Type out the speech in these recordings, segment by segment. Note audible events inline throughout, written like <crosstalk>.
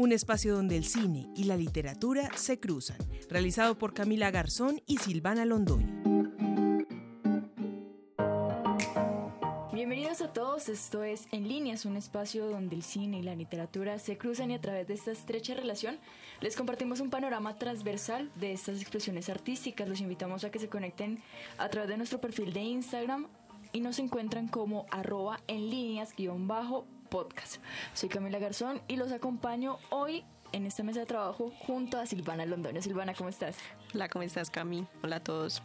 un espacio donde el cine y la literatura se cruzan, realizado por Camila Garzón y Silvana Londoño. Bienvenidos a todos, esto es En Líneas, un espacio donde el cine y la literatura se cruzan y a través de esta estrecha relación les compartimos un panorama transversal de estas expresiones artísticas. Los invitamos a que se conecten a través de nuestro perfil de Instagram y nos encuentran como arroba en líneas guion podcast. Soy Camila Garzón y los acompaño hoy en esta mesa de trabajo junto a Silvana Londoño. Silvana, ¿cómo estás? Hola, ¿cómo estás, Cami? Hola a todos.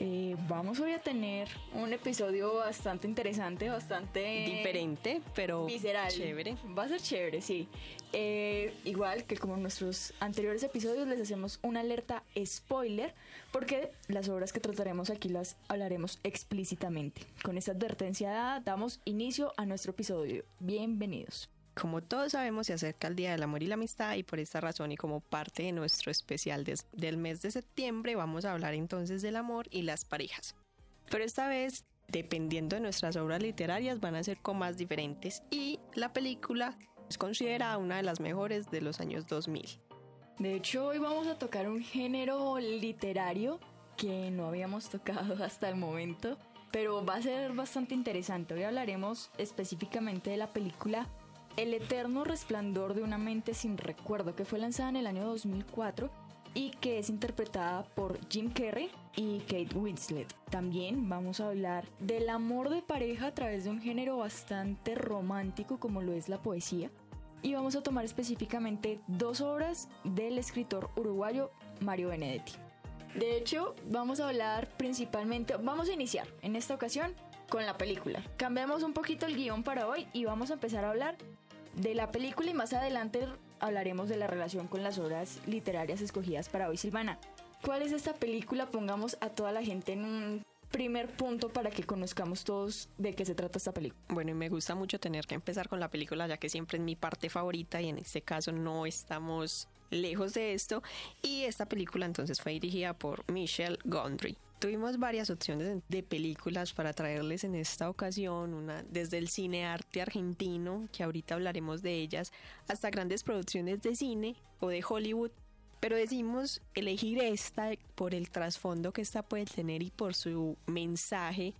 Eh, vamos hoy a tener un episodio bastante interesante, bastante diferente, pero visceral. Chévere. Va a ser chévere, sí. Eh, igual que como en nuestros anteriores episodios, les hacemos una alerta spoiler, porque las obras que trataremos aquí las hablaremos explícitamente. Con esta advertencia damos inicio a nuestro episodio. Bienvenidos. Como todos sabemos, se acerca el Día del Amor y la Amistad y por esta razón y como parte de nuestro especial del mes de septiembre vamos a hablar entonces del amor y las parejas. Pero esta vez, dependiendo de nuestras obras literarias, van a ser comas diferentes y la película es considerada una de las mejores de los años 2000. De hecho, hoy vamos a tocar un género literario que no habíamos tocado <laughs> hasta el momento, pero va a ser bastante interesante. Hoy hablaremos específicamente de la película el eterno resplandor de una mente sin recuerdo, que fue lanzada en el año 2004 y que es interpretada por Jim Carrey y Kate Winslet. También vamos a hablar del amor de pareja a través de un género bastante romántico como lo es la poesía. Y vamos a tomar específicamente dos obras del escritor uruguayo Mario Benedetti. De hecho, vamos a hablar principalmente, vamos a iniciar en esta ocasión con la película. Cambiamos un poquito el guion para hoy y vamos a empezar a hablar de la película y más adelante hablaremos de la relación con las obras literarias escogidas para hoy, Silvana. ¿Cuál es esta película? Pongamos a toda la gente en un primer punto para que conozcamos todos de qué se trata esta película. Bueno, y me gusta mucho tener que empezar con la película ya que siempre es mi parte favorita y en este caso no estamos lejos de esto. Y esta película entonces fue dirigida por Michelle Gondry. Tuvimos varias opciones de películas para traerles en esta ocasión, una desde el cine arte argentino, que ahorita hablaremos de ellas, hasta grandes producciones de cine o de Hollywood. Pero decimos elegir esta por el trasfondo que esta puede tener y por su mensaje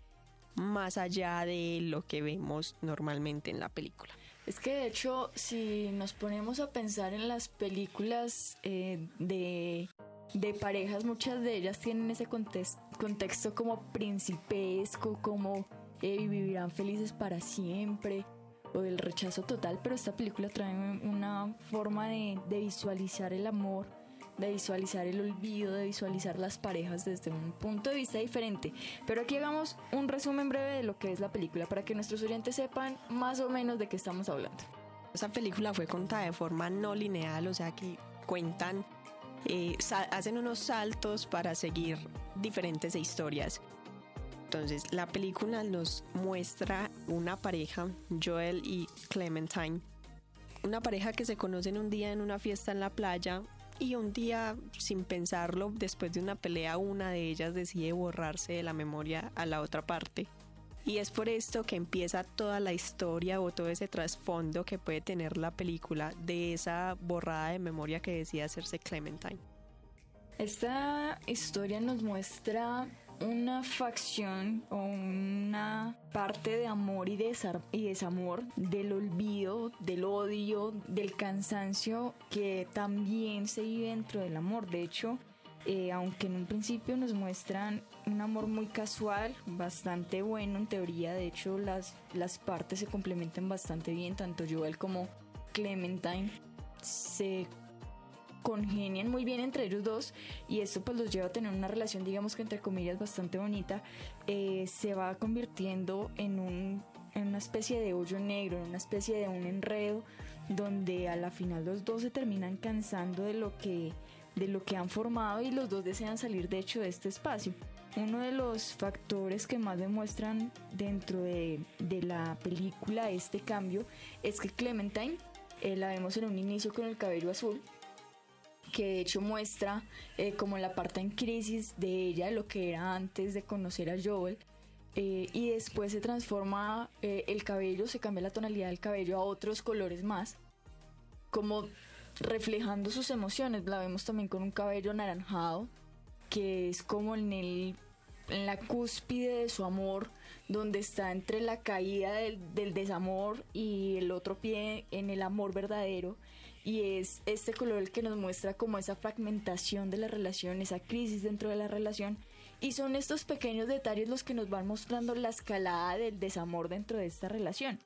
más allá de lo que vemos normalmente en la película. Es que de hecho, si nos ponemos a pensar en las películas eh, de de parejas, muchas de ellas tienen ese contexto como principesco, como eh, vivirán felices para siempre o del rechazo total, pero esta película trae una forma de, de visualizar el amor, de visualizar el olvido, de visualizar las parejas desde un punto de vista diferente. Pero aquí hagamos un resumen breve de lo que es la película para que nuestros oyentes sepan más o menos de qué estamos hablando. Esa película fue contada de forma no lineal, o sea que cuentan hacen unos saltos para seguir diferentes historias. Entonces, la película nos muestra una pareja, Joel y Clementine. Una pareja que se conocen un día en una fiesta en la playa y un día, sin pensarlo, después de una pelea, una de ellas decide borrarse de la memoria a la otra parte. Y es por esto que empieza toda la historia o todo ese trasfondo que puede tener la película de esa borrada de memoria que decía hacerse Clementine. Esta historia nos muestra una facción o una parte de amor y, desamor, del olvido, del odio, del cansancio que también se vive dentro del amor. De hecho, eh, aunque en un principio nos muestran un amor muy casual, bastante bueno en teoría, de hecho las, las partes se complementan bastante bien, tanto Joel como Clementine se congenian muy bien entre ellos dos y esto pues los lleva a tener una relación digamos que entre comillas bastante bonita eh, se va convirtiendo en un en una especie de hoyo negro, en una especie de un enredo donde a la final los dos se terminan cansando de lo que de lo que han formado y los dos desean salir de hecho de este espacio. Uno de los factores que más demuestran dentro de, la película este cambio es que Clementine, eh, la vemos en un inicio con el cabello azul, que de hecho muestra eh, como la parte en crisis de ella, lo que era antes de conocer a Joel, eh, y después se transforma el cabello, se cambia la tonalidad del cabello a otros colores más, como reflejando sus emociones. La vemos también con un cabello anaranjado, que es como en el en la cúspide de su amor, donde está entre la caída del, del, desamor y el otro pie en el amor verdadero. Y es este color el que nos muestra como esa fragmentación de la relación, esa crisis dentro de la relación. Y son estos pequeños detalles los que nos van mostrando la escalada del desamor dentro de esta relación.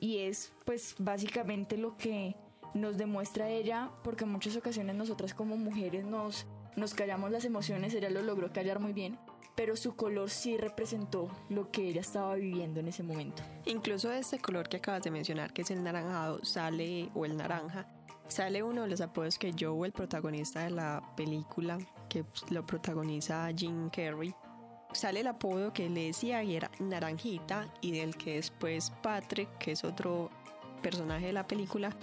Y es pues básicamente lo que nos demuestra ella, porque en muchas ocasiones nosotras como mujeres nos, nos callamos las emociones, ella lo logró callar muy bien, pero su color sí representó lo que ella estaba viviendo en ese momento. Incluso este color que acabas de mencionar, que es el naranjado, sale, o el naranja, sale uno de los apodos que Joe, el protagonista de la película, que lo protagoniza Jim Carrey, sale el apodo que le decía y era Naranjita y del que después Patrick, que es otro personaje de la película,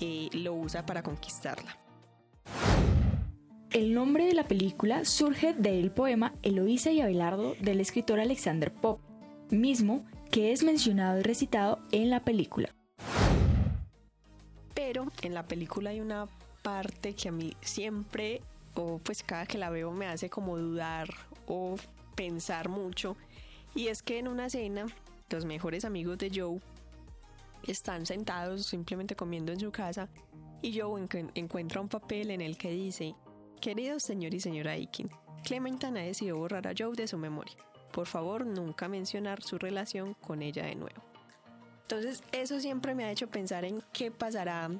eh, lo usa para conquistarla. El nombre de la película surge del poema Eloísa y Abelardo del escritor Alexander Pope, mismo que es mencionado y recitado en la película. Pero en la película hay una parte que a mí siempre, o pues cada que la veo me hace como dudar o pensar mucho, y es que en una cena los mejores amigos de Joe están sentados simplemente comiendo en su casa y Joe encuentra un papel en el que dice Querido señor y señora Aikin, Clementine ha decidido borrar a Joe de su memoria. Por favor, nunca mencionar su relación con ella de nuevo. Entonces, eso siempre me ha hecho pensar en qué pasará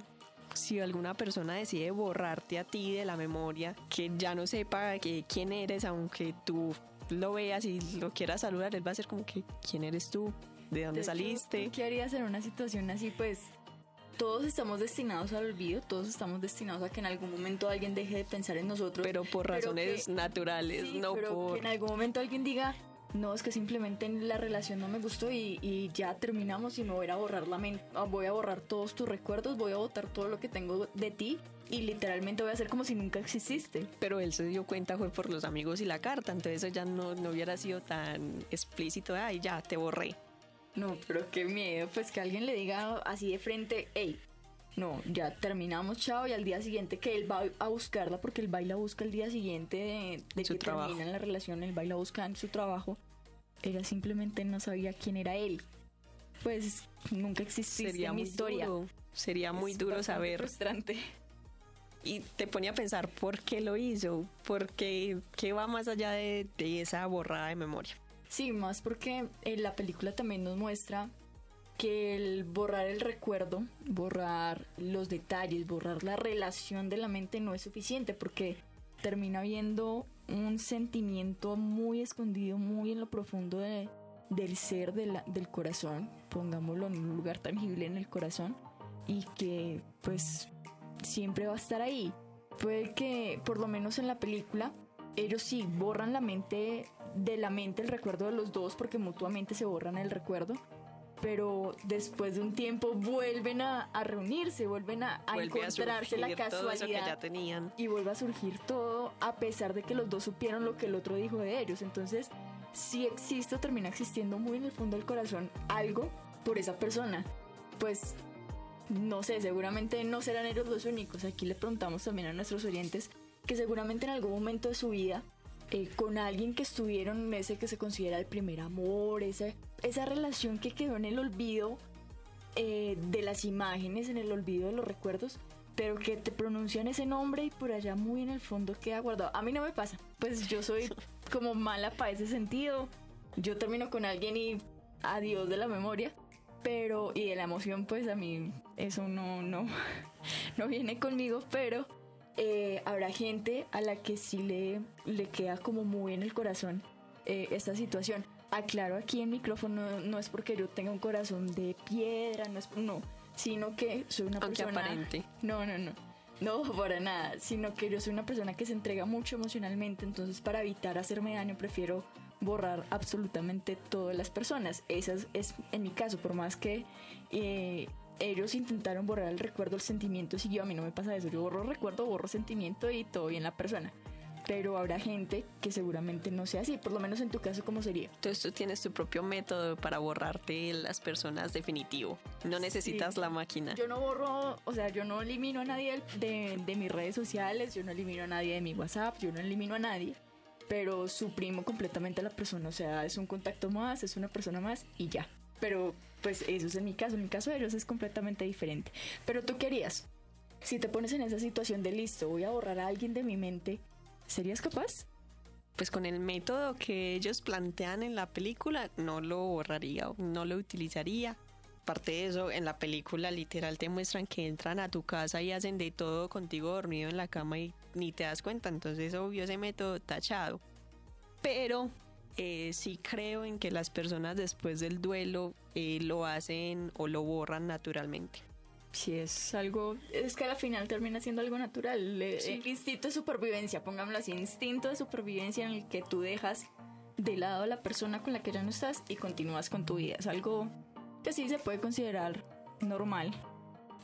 si alguna persona decide borrarte a ti de la memoria, que ya no sepa que, quién eres, aunque tú lo veas y lo quieras saludar, él va a ser como que, ¿quién eres tú? ¿De dónde saliste? ¿Qué harías en una situación así? Pues todos estamos destinados al olvido, todos estamos destinados a que en algún momento alguien deje de pensar en nosotros. Pero por razones naturales, no pero por... Que en algún momento alguien diga, no, es que simplemente la relación no me gustó y, ya terminamos y me voy a borrar la mente, ah, voy a borrar todos tus recuerdos, voy a botar todo lo que tengo de ti y literalmente voy a hacer como si nunca exististe. Pero él se dio cuenta fue por los amigos y la carta, entonces ya no, no hubiera sido tan explícito, ay, ya, te borré. No, pero qué miedo, pues que alguien le diga así de frente, hey, no, ya terminamos, chao, y al día siguiente que él va a buscarla, porque el baila busca el día siguiente de, que terminan la relación, el baila busca en su trabajo, ella simplemente no sabía quién era él. Pues nunca existió Sería mi historia. Sería muy duro saber. Frustrante. Y te ponía a pensar por qué lo hizo, porque qué va más allá de esa borrada de memoria. Sí, más porque en eh, la película también nos muestra que el borrar el recuerdo, borrar los detalles, borrar la relación de la mente no es suficiente porque termina habiendo un sentimiento muy escondido, muy en lo profundo del ser, del corazón, pongámoslo en un lugar tangible en el corazón y que pues siempre va a estar ahí. Puede que por lo menos en la película ellos sí borran la mente de la mente el recuerdo de los dos porque mutuamente se borran el recuerdo pero después de un tiempo vuelven a, reunirse, vuelven a, encontrarse la casualidad ya tenían. y vuelve a surgir todo a pesar de que los dos supieron lo que el otro dijo de ellos. Entonces, si existe o termina existiendo muy en el fondo del corazón algo por esa persona, pues no sé, seguramente no serán ellos los únicos. Aquí le preguntamos también a nuestros oyentes que seguramente en algún momento de su vida eh, con alguien que estuvieron en ese que se considera el primer amor, esa, esa relación que quedó en el olvido eh, de las imágenes, en el olvido de los recuerdos, pero que te pronuncian ese nombre y por allá muy en el fondo queda guardado. A mí no me pasa, pues yo soy <laughs> como mala para ese sentido. Yo termino con alguien y adiós de la memoria, pero y de la emoción, pues a mí eso no, no, <laughs> no viene conmigo, pero eh, habrá gente a la que sí le, le queda como muy en el corazón eh, esta situación. Aclaro aquí en micrófono, no, es porque yo tenga un corazón de piedra, no es no, sino que soy una persona aparente. No, no, no. No, <laughs> para nada, sino que yo soy una persona que se entrega mucho emocionalmente, entonces para evitar hacerme daño prefiero borrar absolutamente todas las personas. Esa es, en mi caso, por más que eh, ellos intentaron borrar el recuerdo, el sentimiento yo A mí no me pasa eso. Yo borro recuerdo, borro sentimiento y todo bien la persona. pero habrá gente que seguramente no sea así, por lo menos en tu caso, ¿cómo sería? Entonces tú tienes tu propio método para borrarte las personas definitivo. No necesitas la máquina. Yo no borro, o sea, yo no elimino a nadie de, de mis redes sociales, yo no elimino a nadie de mi WhatsApp, yo no elimino a nadie, pero suprimo completamente a la persona, o sea, es un contacto más, es una persona más y ya. Pero pues eso es en mi caso, en mi caso de ellos es completamente diferente. Pero tú qué harías? Si te pones en esa situación de listo, voy a borrar a alguien de mi mente, ¿Serías capaz? Pues con el método que ellos plantean en la película, no lo borraría, no lo utilizaría. Aparte de eso, en la película literal te muestran que entran a tu casa y hacen de todo contigo dormido en la cama y ni te das cuenta. Entonces, obvio, ese método tachado. Pero eh, sí creo en que las personas después del duelo eh, lo hacen o lo borran naturalmente si es algo, es que al final termina siendo algo natural. El instinto de supervivencia, pongámoslo así, instinto de supervivencia en el que tú dejas de lado a la persona con la que ya no estás y continúas con tu vida. Es algo que sí se puede considerar normal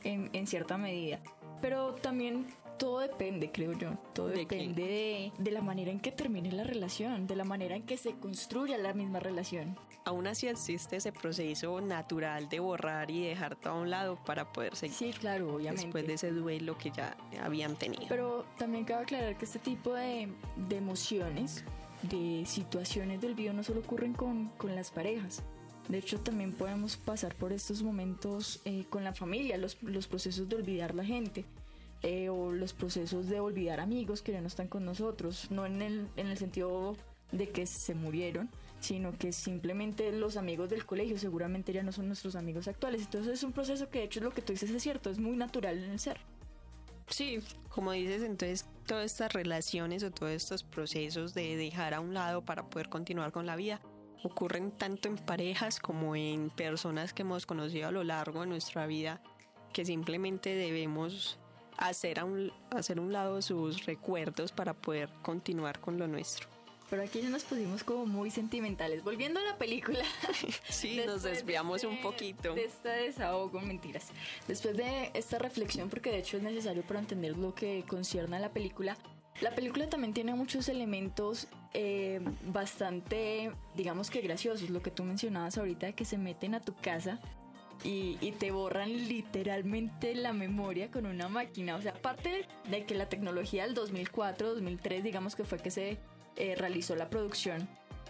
en, en cierta medida. Pero también todo depende, creo yo. Todo depende de, la manera en que termine la relación, de la manera en que se construya la misma relación. Aún así existe ese proceso natural de borrar y dejar todo a un lado para poder seguir. Sí, claro, obviamente. Después de ese duelo que ya habían tenido. Pero también cabe aclarar que este tipo de, emociones, de situaciones del olvido no solo ocurren con, las parejas. De hecho, también podemos pasar por estos momentos eh, con la familia, los, los procesos de olvidar la gente. Eh, o los procesos de olvidar amigos que ya no están con nosotros, no en el, en el sentido de que se murieron, sino que simplemente los amigos del colegio seguramente ya no son nuestros amigos actuales. Entonces es un proceso que de hecho lo que tú dices es cierto, es muy natural en el ser. Sí, como dices, entonces todas estas relaciones o todos estos procesos de dejar a un lado para poder continuar con la vida ocurren tanto en parejas como en personas que hemos conocido a lo largo de nuestra vida que simplemente debemos hacer a un, hacer un lado sus recuerdos para poder continuar con lo nuestro. Pero aquí ya nos pusimos como muy sentimentales. Volviendo a la película. <laughs> sí, nos desviamos un poquito. De esta desahogo, mentiras. Después de esta reflexión, porque de hecho es necesario para entender lo que concierne a la película, la película también tiene muchos elementos eh, bastante, digamos que graciosos. Lo que tú mencionabas ahorita, de que se meten a tu casa y, te borran literalmente la memoria con una máquina. O sea, aparte de que la tecnología del 2004, 2003, digamos que fue que se eh, realizó la producción,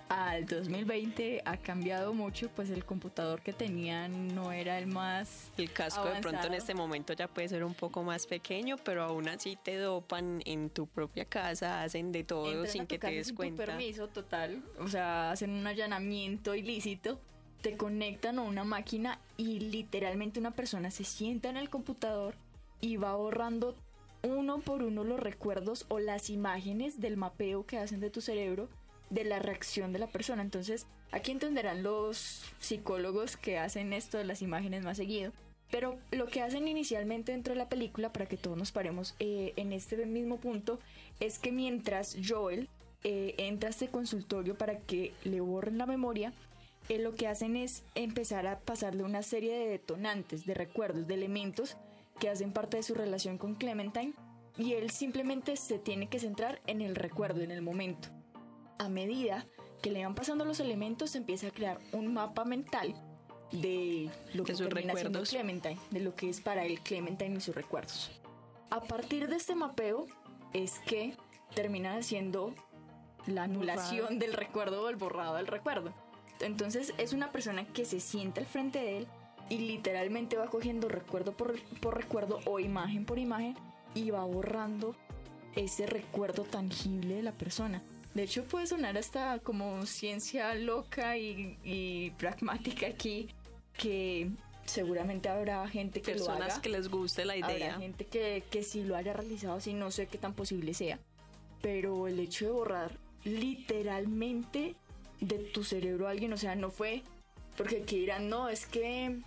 al 2020 ha cambiado mucho, pues el computador que tenían no era el más. El casco de pronto en este momento ya puede ser un poco más pequeño, pero aún así te dopan en tu propia casa, hacen de todo sin que te des cuenta. permiso total, o sea, hacen un allanamiento ilícito te conectan a una máquina y literalmente una persona se sienta en el computador y va borrando uno por uno los recuerdos o las imágenes del mapeo que hacen de tu cerebro de la reacción de la persona. Entonces, aquí entenderán los psicólogos que hacen esto de las imágenes más seguido. Pero lo que hacen inicialmente dentro de la película, para que todos nos paremos eh, en este mismo punto, es que mientras Joel eh, entra a este consultorio para que le borren la memoria, eh, lo que hacen es empezar a pasarle una serie de detonantes, de recuerdos, de elementos que hacen parte de su relación con Clementine y él simplemente se tiene que centrar en el recuerdo, en el momento. A medida que le van pasando los elementos, se empieza a crear un mapa mental de lo que termina siendo Clementine, de lo que es para él Clementine y sus recuerdos. A partir de este mapeo es que termina haciendo la anulación del recuerdo o el borrado del recuerdo. Entonces es una persona que se siente al frente de él y literalmente va cogiendo recuerdo por, recuerdo o imagen por imagen y va borrando ese recuerdo tangible de la persona. De hecho puede sonar hasta como ciencia loca y, pragmática aquí, que seguramente habrá gente que Personas lo haga. que les guste la idea. Habrá gente que, que sí lo haya realizado, si no sé qué tan posible sea. Pero el hecho de borrar literalmente de tu cerebro a alguien, o sea, no fue porque que dirán, no, es que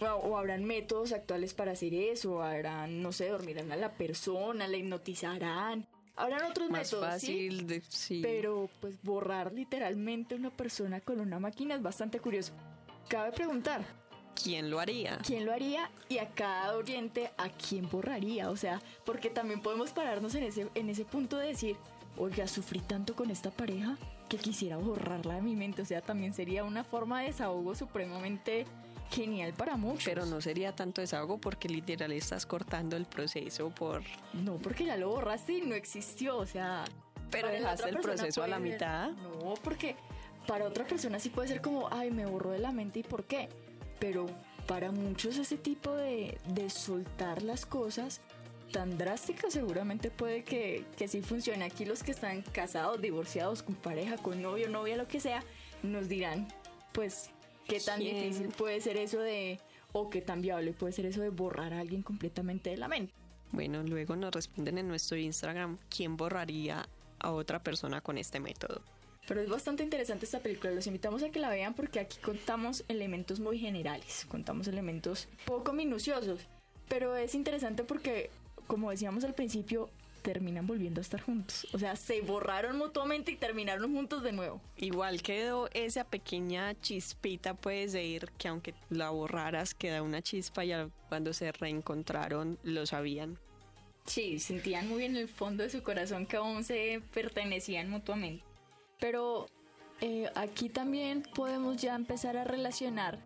o, habrán métodos actuales para hacer eso, habrán, no sé, dormirán a la persona, la hipnotizarán. Habrán otros Más métodos, fácil De, sí. Pero pues borrar literalmente una persona con una máquina es bastante curioso. Cabe preguntar, ¿quién lo haría? ¿Quién lo haría? Y a cada oyente, ¿a quién borraría? O sea, porque también podemos pararnos en ese, en ese punto de decir, oiga, sufrí tanto con esta pareja que quisiera borrarla de mi mente. O sea, también sería una forma de desahogo supremamente genial para muchos. Pero no sería tanto desahogo porque literal estás cortando el proceso por... No, porque ya lo borraste y no existió, o sea... Pero dejaste el proceso a la mitad. No, porque para otra persona sí puede ser como, ay, me borró de la mente y por qué. Pero para muchos ese tipo de, de soltar las cosas tan drástica seguramente puede que, que sí funcione. Aquí los que están casados, divorciados, con pareja, con novio, novia, lo que sea, nos dirán, pues, qué tan difícil puede ser eso de, o qué tan viable puede ser eso de borrar a alguien completamente de la mente. Bueno, luego nos responden en nuestro Instagram quién borraría a otra persona con este método. Pero es bastante interesante esta película, los invitamos a que la vean porque aquí contamos elementos muy generales, contamos elementos poco minuciosos, pero es interesante porque como decíamos al principio, terminan volviendo a estar juntos. O sea, se borraron mutuamente y terminaron juntos de nuevo. Igual quedó esa pequeña chispita, puedes decir, que aunque la borraras, queda una chispa y cuando se reencontraron lo sabían. Sí, sentían muy en el fondo de su corazón que aún se pertenecían mutuamente. Pero eh, aquí también podemos ya empezar a relacionar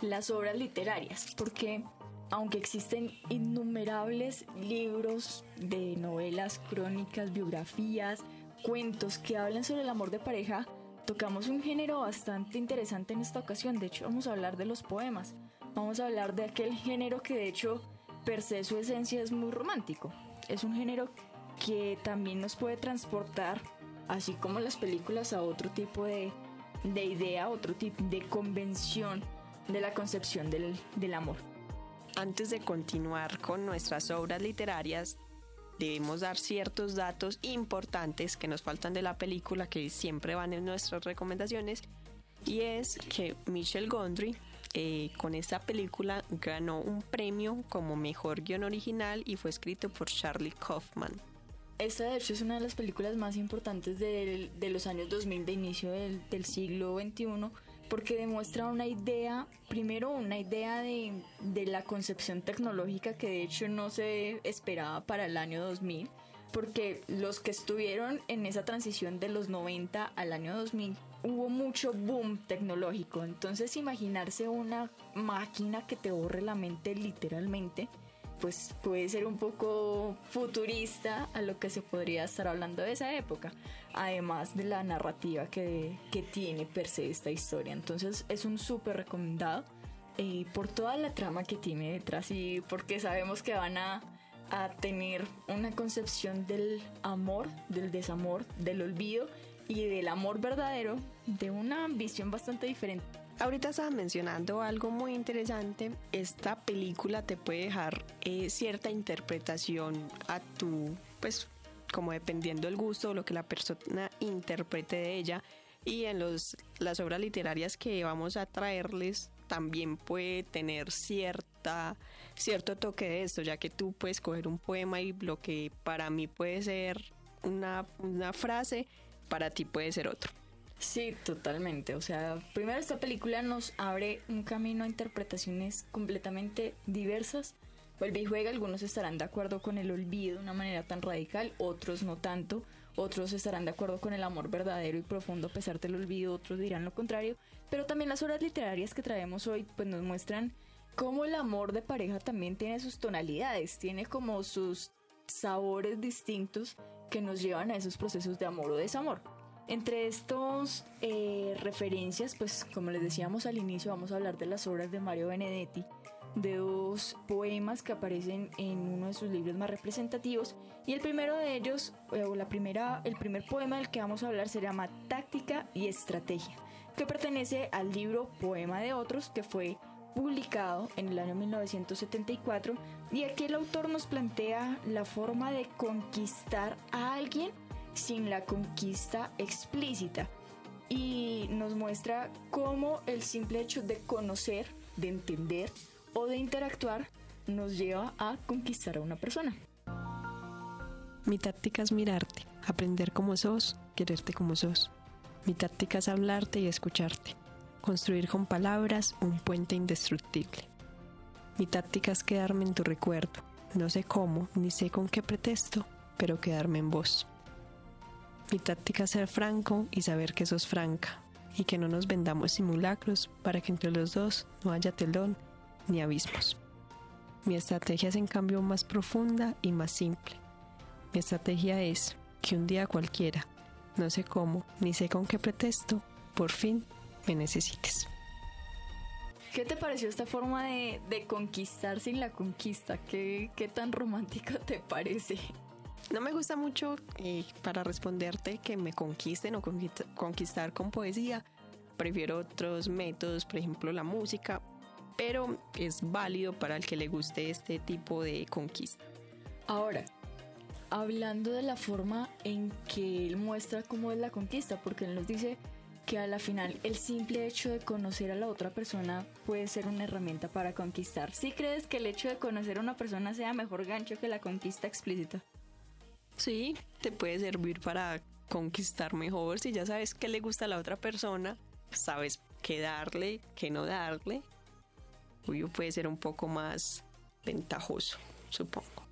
las obras literarias, porque aunque existen innumerables libros de novelas, crónicas, biografías, cuentos que hablan sobre el amor de pareja, tocamos un género bastante interesante en esta ocasión. De hecho, vamos a hablar de los poemas. Vamos a hablar de aquel género que de hecho, per se su esencia es muy romántico. Es un género que también nos puede transportar, así como las películas, a otro tipo de, de idea, otro tipo de convención de la concepción del, del amor. Antes de continuar con nuestras obras literarias, debemos dar ciertos datos importantes que nos faltan de la película que siempre van en nuestras recomendaciones y es que Michel Gondry eh, con esta película ganó un premio como mejor guion original y fue escrito por Charlie Kaufman. Esta de hecho es una de las películas más importantes de, los años 2000 de inicio del, del siglo XXI porque demuestra una idea, primero una idea de, de, la concepción tecnológica que de hecho no se esperaba para el año 2000, porque los que estuvieron en esa transición de los 90 al año 2000 hubo mucho boom tecnológico, entonces imaginarse una máquina que te borre la mente literalmente, pues puede ser un poco futurista a lo que se podría estar hablando de esa época, además de la narrativa que, que tiene per se esta historia. Entonces es un súper recomendado eh, por toda la trama que tiene detrás y porque sabemos que van a, a tener una concepción del amor, del desamor, del olvido y del amor verdadero de una visión bastante diferente. Ahorita estaba mencionando algo muy interesante. Esta película te puede dejar eh, cierta interpretación a tu, pues, como dependiendo del gusto o lo que la persona interprete de ella. Y en los, las obras literarias que vamos a traerles también puede tener cierta, cierto toque de esto, ya que tú puedes coger un poema y lo que para mí puede ser una, una frase, para ti puede ser otro. Sí, totalmente. O sea, primero esta película nos abre un camino a interpretaciones completamente diversas. Vuelve y juega, algunos estarán de acuerdo con el olvido de una manera tan radical, otros no tanto, otros estarán de acuerdo con el amor verdadero y profundo a pesar del olvido, otros dirán lo contrario, pero también las obras literarias que traemos hoy pues nos muestran cómo el amor de pareja también tiene sus tonalidades, tiene como sus sabores distintos que nos llevan a esos procesos de amor o desamor. Entre estos eh, referencias, pues como les decíamos al inicio, vamos a hablar de las obras de Mario Benedetti, de dos poemas que aparecen en uno de sus libros más representativos. Y el primero de ellos, eh, o la primera, el primer poema del que vamos a hablar se llama Táctica y Estrategia, que pertenece al libro Poema de Otros, que fue publicado en el año 1974. Y aquí el autor nos plantea la forma de conquistar a alguien sin la conquista explícita y nos muestra cómo el simple hecho de conocer, de entender o de interactuar nos lleva a conquistar a una persona. Mi táctica es mirarte, aprender como sos, quererte como sos. Mi táctica es hablarte y escucharte, construir con palabras un puente indestructible. Mi táctica es quedarme en tu recuerdo, no sé cómo ni sé con qué pretexto, pero quedarme en vos. Mi táctica es ser franco y saber que sos franca y que no nos vendamos simulacros para que entre los dos no haya telón ni abismos. Mi estrategia es en cambio más profunda y más simple. Mi estrategia es que un día cualquiera, no sé cómo, ni sé con qué pretexto, por fin me necesites. ¿Qué te pareció esta forma de, conquistar sin la conquista? ¿Qué, ¿Qué, tan romántico te parece? No me gusta mucho eh, para responderte que me conquisten o conquistar con poesía. Prefiero otros métodos, por ejemplo la música, pero es válido para el que le guste este tipo de conquista. Ahora, hablando de la forma en que él muestra cómo es la conquista, porque él nos dice que a la final el simple hecho de conocer a la otra persona puede ser una herramienta para conquistar. ¿Sí crees que el hecho de conocer a una persona sea mejor gancho que la conquista explícita? Sí, te puede servir para conquistar mejor si ya sabes qué le gusta a la otra persona, sabes qué darle, qué no darle. Obvio puede ser un poco más ventajoso, supongo.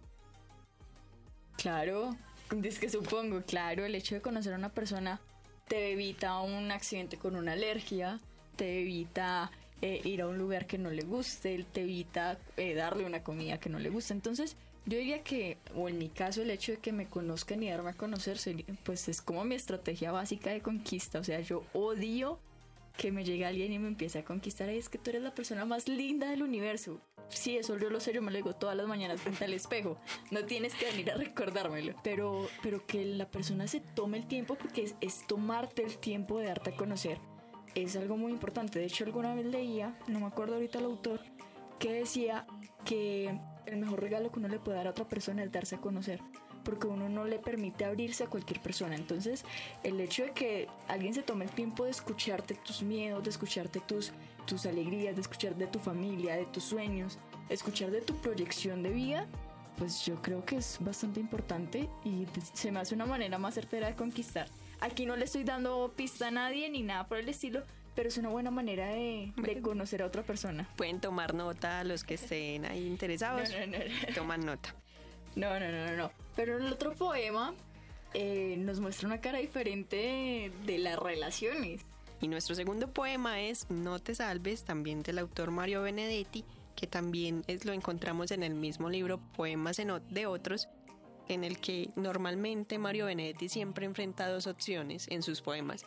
Claro, es que supongo, claro, el hecho de conocer a una persona te evita un accidente con una alergia, te evita eh, ir a un lugar que no le guste, te evita eh, darle una comida que no le gusta. Entonces, yo diría que, o en mi caso, el hecho de que me conozcan y darme a conocer, pues es como mi estrategia básica de conquista. O sea, yo odio que me llegue alguien y me empiece a conquistar. es que tú eres la persona más linda del universo. Sí, eso yo lo sé, yo me lo digo todas las mañanas frente al espejo. No tienes que venir a recordármelo. Pero, pero que la persona se tome el tiempo porque es, es tomarte el tiempo de darte a conocer. Es algo muy importante. De hecho, alguna vez leía, no me acuerdo ahorita el autor, que decía que el mejor regalo que uno le puede dar a otra persona es darse a conocer porque uno no le permite abrirse a cualquier persona. Entonces, el hecho de que alguien se tome el tiempo de escucharte tus miedos, de escucharte tus, tus alegrías, de escuchar de tu familia, de tus sueños, escuchar de tu proyección de vida, pues yo creo que es bastante importante y se me hace una manera más certera de conquistar. Aquí no le estoy dando pista a nadie ni nada por el estilo, pero es una buena manera de, conocer a otra persona. Pueden tomar nota los que <laughs> estén ahí interesados. Toman nota. No, no, no, no. Pero el otro poema eh, nos muestra una cara diferente de, las relaciones. Y nuestro segundo poema es No te salves, también del autor Mario Benedetti, que también es, lo encontramos en el mismo libro Poemas de otros, en el que normalmente Mario Benedetti siempre enfrenta dos opciones en sus poemas.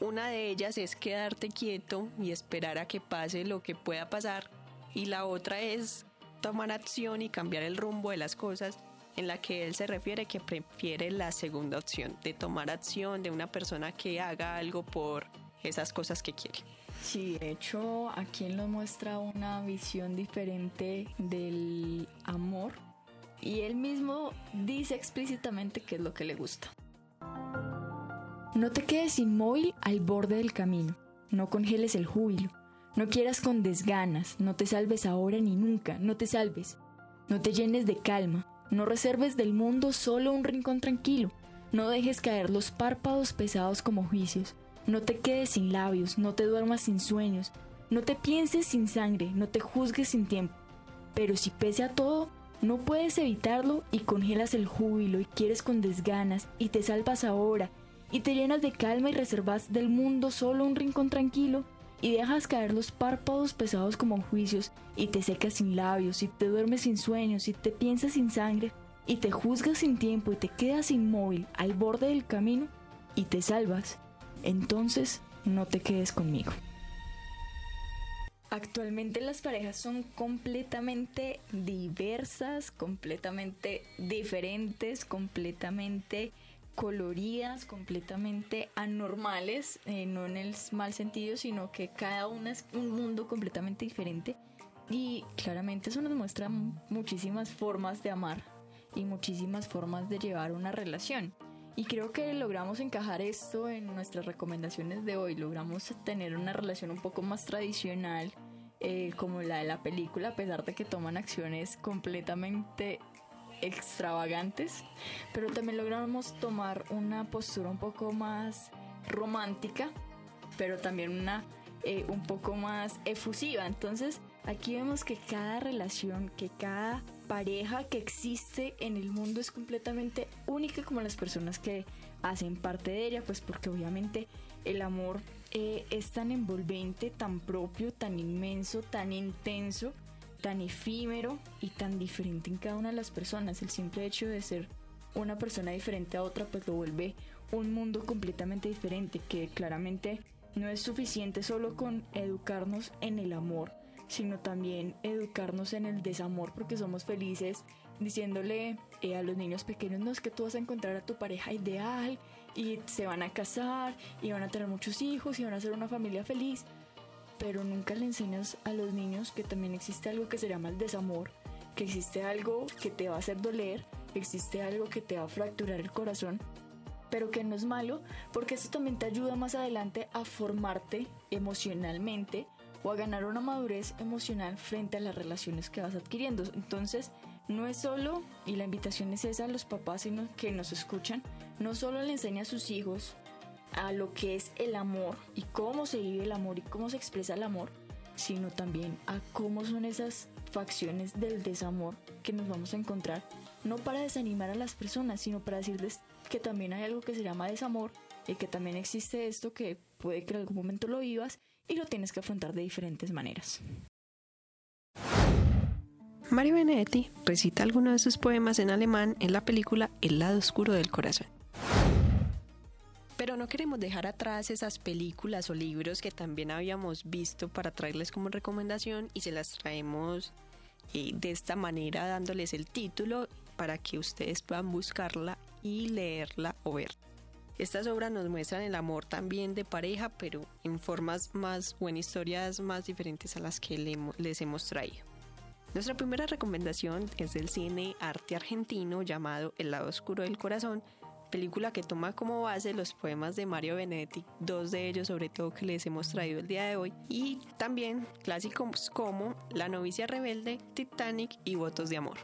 Una de ellas es quedarte quieto y esperar a que pase lo que pueda pasar, y la otra es tomar acción y cambiar el rumbo de las cosas en la que él se refiere que prefiere la segunda opción, de tomar acción de una persona que haga algo por esas cosas que quiere. Sí, de hecho, aquí nos muestra una visión diferente del amor y él mismo dice explícitamente qué es lo que le gusta. No te quedes inmóvil al borde del camino, no congeles el júbilo no quieras con desganas, no te salves ahora ni nunca, no te salves. No te llenes de calma, no reserves del mundo solo un rincón tranquilo. No dejes caer los párpados pesados como juicios. No te quedes sin labios, no te duermas sin sueños. No te pienses sin sangre, no te juzgues sin tiempo. Pero si pese a todo, no puedes evitarlo y congelas el júbilo y quieres con desganas y te salvas ahora y te llenas de calma y reservas del mundo solo un rincón tranquilo, y dejas caer los párpados pesados como juicios, y te secas sin labios, y te duermes sin sueños, y te piensas sin sangre, y te juzgas sin tiempo, y te quedas inmóvil al borde del camino, y te salvas, entonces no te quedes conmigo. Actualmente las parejas son completamente diversas, completamente diferentes, completamente coloridas, completamente anormales, eh, no en el mal sentido, sino que cada una es un mundo completamente diferente. Y claramente eso nos muestra muchísimas formas de amar y muchísimas formas de llevar una relación. Y creo que logramos encajar esto en nuestras recomendaciones de hoy. Logramos tener una relación un poco más tradicional, eh, como la de la película, a pesar de que toman acciones completamente extravagantes, pero también logramos tomar una postura un poco más romántica, pero también una eh, un poco más efusiva. Entonces, aquí vemos que cada relación, que cada pareja que existe en el mundo es completamente única como las personas que hacen parte de ella, pues porque obviamente el amor eh, es tan envolvente, tan propio, tan inmenso, tan intenso, tan efímero y tan diferente en cada una de las personas. El simple hecho de ser una persona diferente a otra, pues lo vuelve un mundo completamente diferente, que claramente no es suficiente solo con educarnos en el amor, sino también educarnos en el desamor, porque somos felices diciéndole eh, a los niños pequeños, no es que tú vas a encontrar a tu pareja ideal y se van a casar y van a tener muchos hijos y van a ser una familia feliz, pero nunca le enseñas a los niños que también existe algo que se llama el desamor, que existe algo que te va a hacer doler, existe algo que te va a fracturar el corazón, pero que no es malo porque eso también te ayuda más adelante a formarte emocionalmente o a ganar una madurez emocional frente a las relaciones que vas adquiriendo. Entonces, no es solo, y la invitación es esa a los papás que nos escuchan, no solo le enseña a sus hijos a lo que es el amor y cómo se vive el amor y cómo se expresa el amor, sino también a cómo son esas facciones del desamor que nos vamos a encontrar, no para desanimar a las personas, sino para decirles que también hay algo que se llama desamor y que también existe esto que puede que en algún momento lo vivas y lo tienes que afrontar de diferentes maneras. Mario Benedetti recita algunos de sus poemas en alemán en la película El lado oscuro del corazón. Pero no queremos dejar atrás esas películas o libros que también habíamos visto para traerles como recomendación y se las traemos eh, de esta manera dándoles el título para que ustedes puedan buscarla y leerla o ver. Estas obras nos muestran el amor también de pareja, pero en formas más o en historias más diferentes a las que les hemos traído. Nuestra primera recomendación es del cine arte argentino llamado El lado oscuro del corazón, película que toma como base los poemas de Mario Benedetti, dos de ellos sobre todo que les hemos traído el día de hoy, y también clásicos como La novicia rebelde, Titanic y Votos de amor.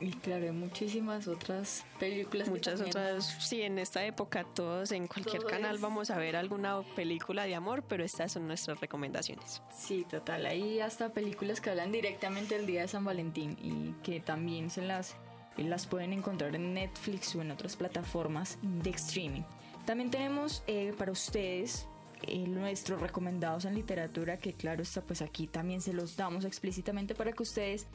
Y claro, hay muchísimas otras películas. Muchas otras, sí, en esta época todos en cualquier canal vamos a ver alguna película de amor, pero estas son nuestras recomendaciones. Sí, total, hay hasta películas que hablan directamente del Día de San Valentín y que también se las, las pueden encontrar en Netflix o en otras plataformas de streaming. También tenemos eh, para ustedes eh, nuestros recomendados en literatura, que claro está, pues aquí también se los damos explícitamente para que ustedes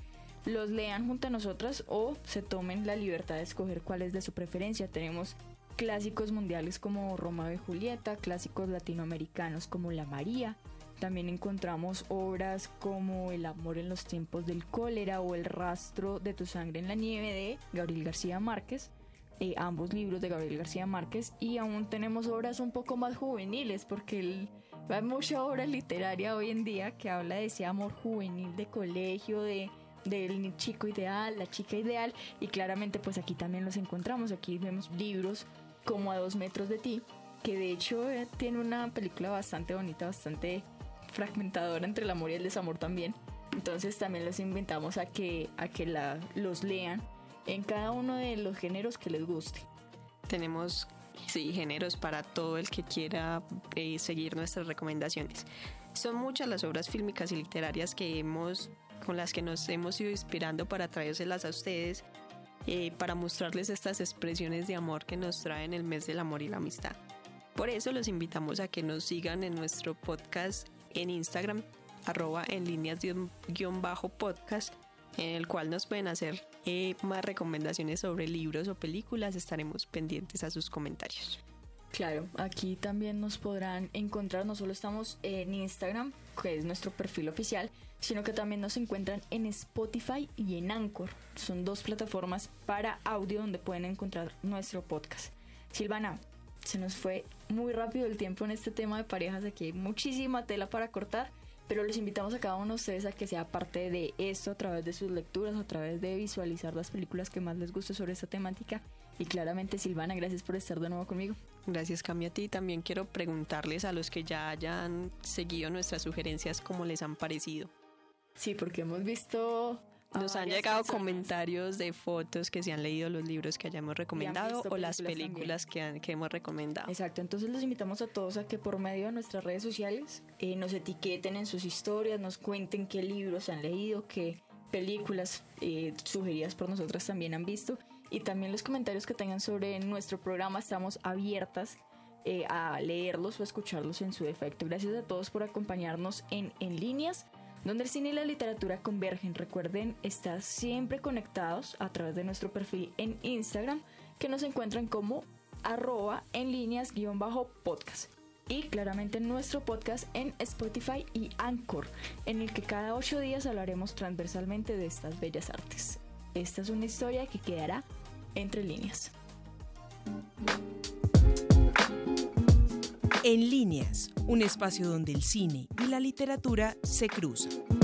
los lean junto a nosotras o se tomen la libertad de escoger cuál es de su preferencia. Tenemos clásicos mundiales como Romeo y Julieta, clásicos latinoamericanos como La María. También encontramos obras como El amor en los tiempos del cólera o El rastro de tu sangre en la nieve de Gabriel García Márquez. Eh, ambos libros de Gabriel García Márquez y aún tenemos obras un poco más juveniles porque hay mucha obra literaria hoy en día que habla de ese amor juvenil de colegio, de del chico ideal, la chica ideal y claramente pues aquí también los encontramos, aquí vemos libros como a dos metros de ti, que de hecho eh, tiene una película bastante bonita, bastante fragmentadora entre el amor y el desamor también. Entonces también los invitamos a que, a que la, los lean en cada uno de los géneros que les guste. Tenemos sí, géneros para todo el que quiera eh, seguir nuestras recomendaciones. Son muchas las obras fílmicas y literarias que hemos con las que nos hemos ido inspirando para traérselas a ustedes, eh, para mostrarles estas expresiones de amor que nos traen el mes del amor y la amistad. Por eso los invitamos a que nos sigan en nuestro podcast en Instagram, arroba en líneas guion bajo podcast, en el cual nos pueden hacer eh, más recomendaciones sobre libros o películas. Estaremos pendientes a sus comentarios. Claro, aquí también nos podrán encontrar, no solo estamos en Instagram, que es nuestro perfil oficial, sino que también nos encuentran en Spotify y en Anchor. Son dos plataformas para audio donde pueden encontrar nuestro podcast. Silvana, se nos fue muy rápido el tiempo en este tema de parejas, aquí hay muchísima tela para cortar, pero les invitamos a cada uno de ustedes a que sea parte de esto a través de sus lecturas, a través de visualizar las películas que más les guste sobre esta temática. Y claramente, Silvana, gracias por estar de nuevo conmigo. Gracias, Cami, a ti. También quiero preguntarles a los que ya hayan seguido nuestras sugerencias cómo les han parecido. Sí, porque hemos visto nos han llegado comentarios de fotos que se han leído los libros que hayamos recomendado o las películas que, que, hemos recomendado. Exacto, entonces los invitamos a todos a que por medio de nuestras redes sociales eh, nos etiqueten en sus historias, nos cuenten qué libros han leído, qué películas eh, sugeridas por nosotras también han visto y también los comentarios que tengan sobre nuestro programa. Estamos abiertas eh, a leerlos o escucharlos en su defecto. Gracias a todos por acompañarnos en En Líneas, donde el cine y la literatura convergen. Recuerden estar siempre conectados a través de nuestro perfil en Instagram, que nos encuentran como arroba en líneas guion bajo podcast. Y claramente nuestro podcast en Spotify y Anchor, en el que cada ocho días hablaremos transversalmente de estas bellas artes. Esta es una historia que quedará entre líneas. En líneas, un espacio donde el cine y la literatura se cruzan.